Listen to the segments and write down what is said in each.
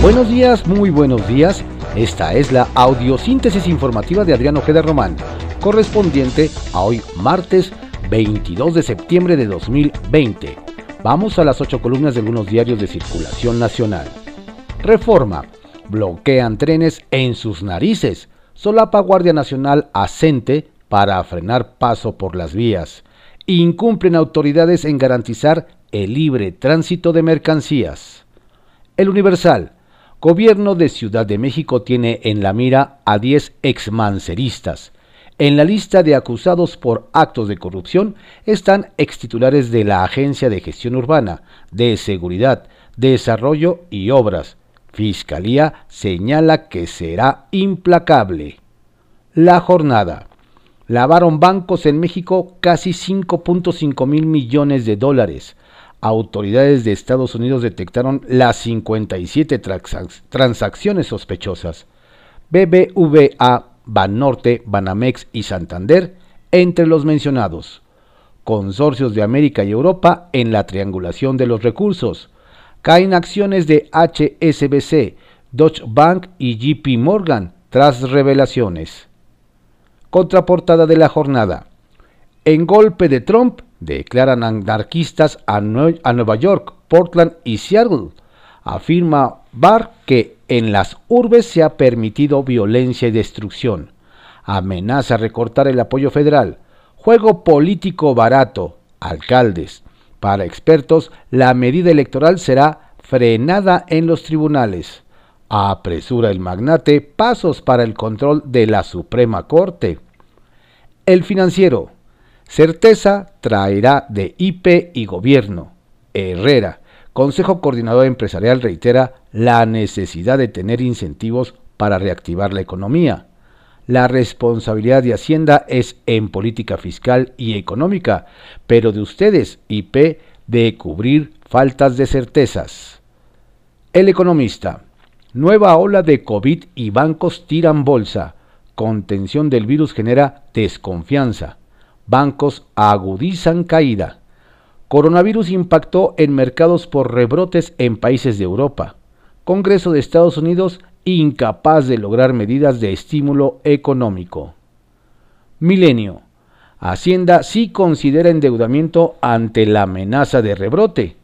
Buenos días, muy buenos días. Esta es la audiosíntesis informativa de Adriano Ojeda Román, correspondiente a hoy martes 22 de septiembre de 2020. Vamos a las ocho columnas de algunos diarios de circulación nacional. Reforma. Bloquean trenes en sus narices. Solapa Guardia Nacional asente para frenar paso por las vías. Incumplen autoridades en garantizar el libre tránsito de mercancías. El Universal. Gobierno de Ciudad de México tiene en la mira a 10 exmanceristas. En la lista de acusados por actos de corrupción están extitulares de la Agencia de Gestión Urbana, de Seguridad, Desarrollo y Obras. Fiscalía señala que será implacable. La jornada. Lavaron bancos en México casi 5.5 mil millones de dólares autoridades de Estados Unidos detectaron las 57 transacciones sospechosas. BBVA, Banorte, Banamex y Santander entre los mencionados. Consorcios de América y Europa en la triangulación de los recursos. Caen acciones de HSBC, Deutsche Bank y JP Morgan tras revelaciones. Contraportada de la jornada. En golpe de Trump, declaran anarquistas a, Nueva York, Portland y Seattle. Afirma Barr que en las urbes se ha permitido violencia y destrucción. Amenaza recortar el apoyo federal. Juego político barato. Alcaldes. Para expertos, la medida electoral será frenada en los tribunales. Apresura el magnate pasos para el control de la Suprema Corte. El financiero. Certeza traerá de IP y gobierno. Herrera, Consejo Coordinador Empresarial reitera la necesidad de tener incentivos para reactivar la economía. La responsabilidad de Hacienda es en política fiscal y económica, pero de ustedes, IP, de cubrir faltas de certezas. El economista. Nueva ola de COVID y bancos tiran bolsa. Contención del virus genera desconfianza. Bancos agudizan caída. Coronavirus impactó en mercados por rebrotes en países de Europa. Congreso de Estados Unidos incapaz de lograr medidas de estímulo económico. Milenio. Hacienda sí considera endeudamiento ante la amenaza de rebrote.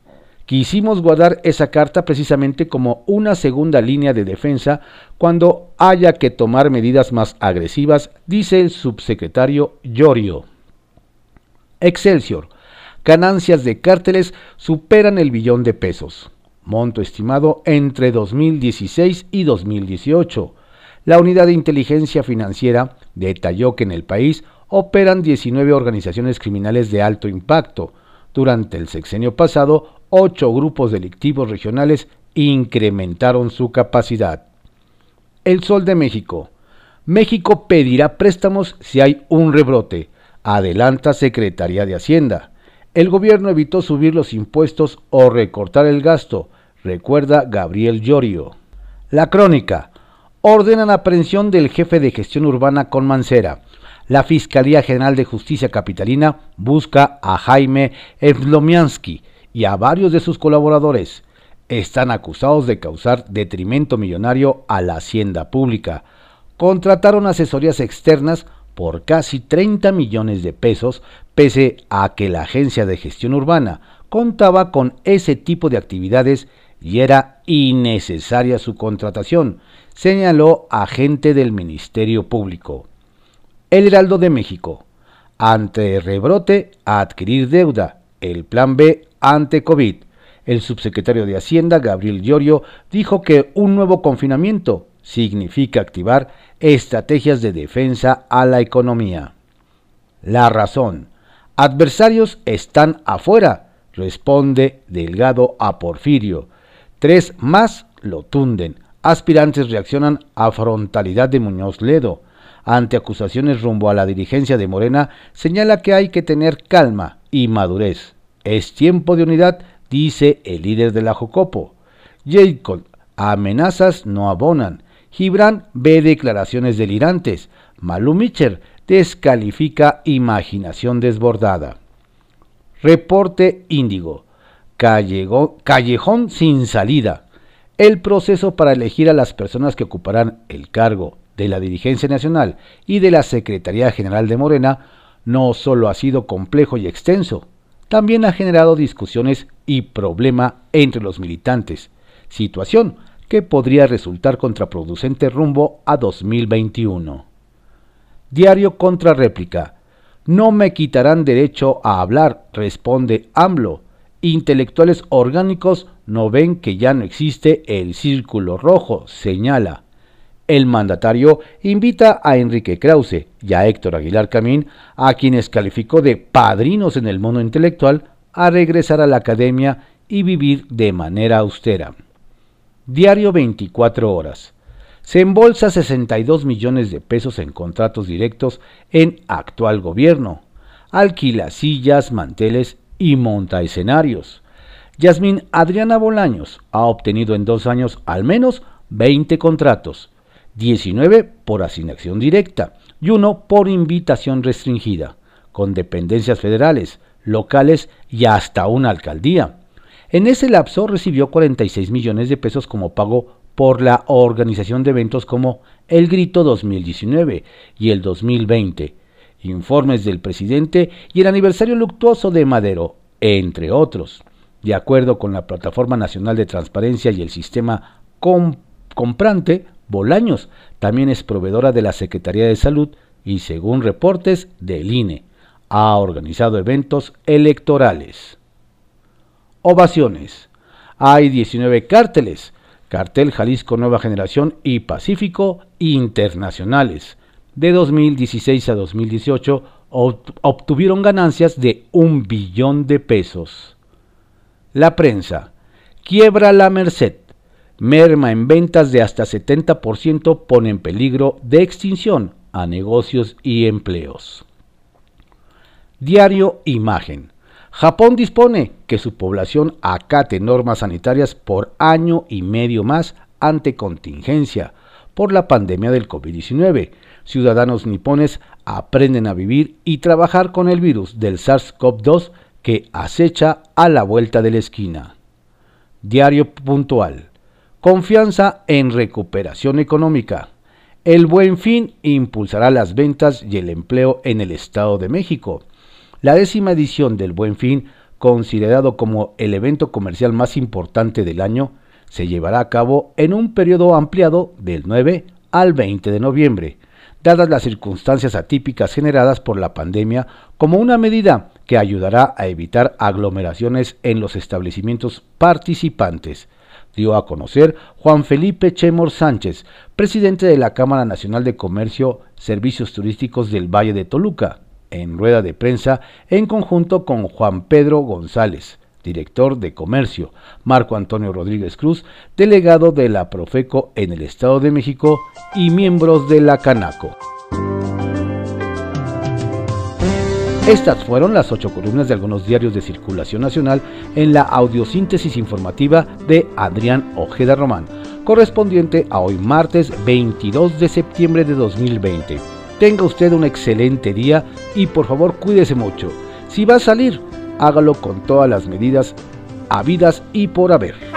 Quisimos guardar esa carta precisamente como una segunda línea de defensa cuando haya que tomar medidas más agresivas, dice el subsecretario Llorio. Excelsior. Ganancias de cárteles superan el billón de pesos. Monto estimado entre 2016 y 2018. La unidad de inteligencia financiera detalló que en el país operan 19 organizaciones criminales de alto impacto. Durante el sexenio pasado, ocho grupos delictivos regionales incrementaron su capacidad. El Sol de México. México pedirá préstamos si hay un rebrote adelanta Secretaría de Hacienda. El gobierno evitó subir los impuestos o recortar el gasto, recuerda Gabriel Llorio. La crónica. Ordenan aprehensión del jefe de gestión urbana con Mancera. La Fiscalía General de Justicia Capitalina busca a Jaime Evlomiansky y a varios de sus colaboradores. Están acusados de causar detrimento millonario a la hacienda pública. Contrataron asesorías externas por casi 30 millones de pesos, pese a que la Agencia de Gestión Urbana contaba con ese tipo de actividades y era innecesaria su contratación, señaló agente del Ministerio Público. El Heraldo de México. Ante rebrote, a adquirir deuda. El plan B ante COVID. El subsecretario de Hacienda, Gabriel Llorio, dijo que un nuevo confinamiento significa activar estrategias de defensa a la economía. La razón. Adversarios están afuera, responde Delgado a Porfirio. Tres más lo tunden. Aspirantes reaccionan a frontalidad de Muñoz Ledo. Ante acusaciones rumbo a la dirigencia de Morena, señala que hay que tener calma y madurez. Es tiempo de unidad, dice el líder de la Jocopo. Jacob, amenazas no abonan. Gibran ve declaraciones delirantes. Malu Mitcher descalifica imaginación desbordada. Reporte Índigo. Callejón sin salida. el proceso para elegir a las personas que ocuparán el cargo de la dirigencia nacional y de la Secretaría General de Morena no solo ha sido complejo y extenso, también ha generado discusiones y problema entre los militantes, situación que podría resultar contraproducente rumbo a 2021. Diario contra réplica. No me quitarán derecho a hablar, responde AMLO. Intelectuales orgánicos no ven que ya no existe el círculo rojo, señala. El mandatario invita a Enrique Krause y a Héctor Aguilar Camín, a quienes calificó de padrinos en el mundo intelectual, a regresar a la academia y vivir de manera austera. Diario 24 horas. Se embolsa 62 millones de pesos en contratos directos en actual gobierno. Alquila sillas, manteles y monta escenarios. Yasmín Adriana Bolaños ha obtenido en dos años al menos 20 contratos 19 por asignación directa y uno por invitación restringida, con dependencias federales, locales y hasta una alcaldía. En ese lapso recibió 46 millones de pesos como pago por la organización de eventos como El Grito 2019 y el 2020, informes del presidente y el aniversario luctuoso de Madero, entre otros. De acuerdo con la Plataforma Nacional de Transparencia y el Sistema Comprante, Bolaños también es proveedora de la Secretaría de Salud y, según reportes del INE, ha organizado eventos electorales. Ovaciones. Hay 19 cárteles, Cartel Jalisco Nueva Generación y Pacífico Internacionales. De 2016 a 2018 obtuvieron ganancias de un billón de pesos. La prensa. Quiebra la Merced merma en ventas de hasta 70% pone en peligro de extinción a negocios y empleos. Diario Imagen. Japón dispone que su población acate normas sanitarias por año y medio más ante contingencia por la pandemia del COVID-19. Ciudadanos nipones aprenden a vivir y trabajar con el virus del SARS-CoV-2 que acecha a la vuelta de la esquina. Diario puntual. Confianza en recuperación económica. El buen fin impulsará las ventas y el empleo en el Estado de México. La décima edición del buen fin, considerado como el evento comercial más importante del año, se llevará a cabo en un periodo ampliado del 9 al 20 de noviembre, dadas las circunstancias atípicas generadas por la pandemia como una medida que ayudará a evitar aglomeraciones en los establecimientos participantes. Dio a conocer Juan Felipe Chemor Sánchez, presidente de la Cámara Nacional de Comercio Servicios Turísticos del Valle de Toluca, en rueda de prensa en conjunto con Juan Pedro González, director de Comercio, Marco Antonio Rodríguez Cruz, delegado de la Profeco en el Estado de México y miembros de la Canaco. Estas fueron las ocho columnas de algunos diarios de circulación nacional en la audiosíntesis informativa de Adrián Ojeda Román, correspondiente a hoy martes 22 de septiembre de 2020. Tenga usted un excelente día y por favor cuídese mucho. Si va a salir, hágalo con todas las medidas habidas y por haber.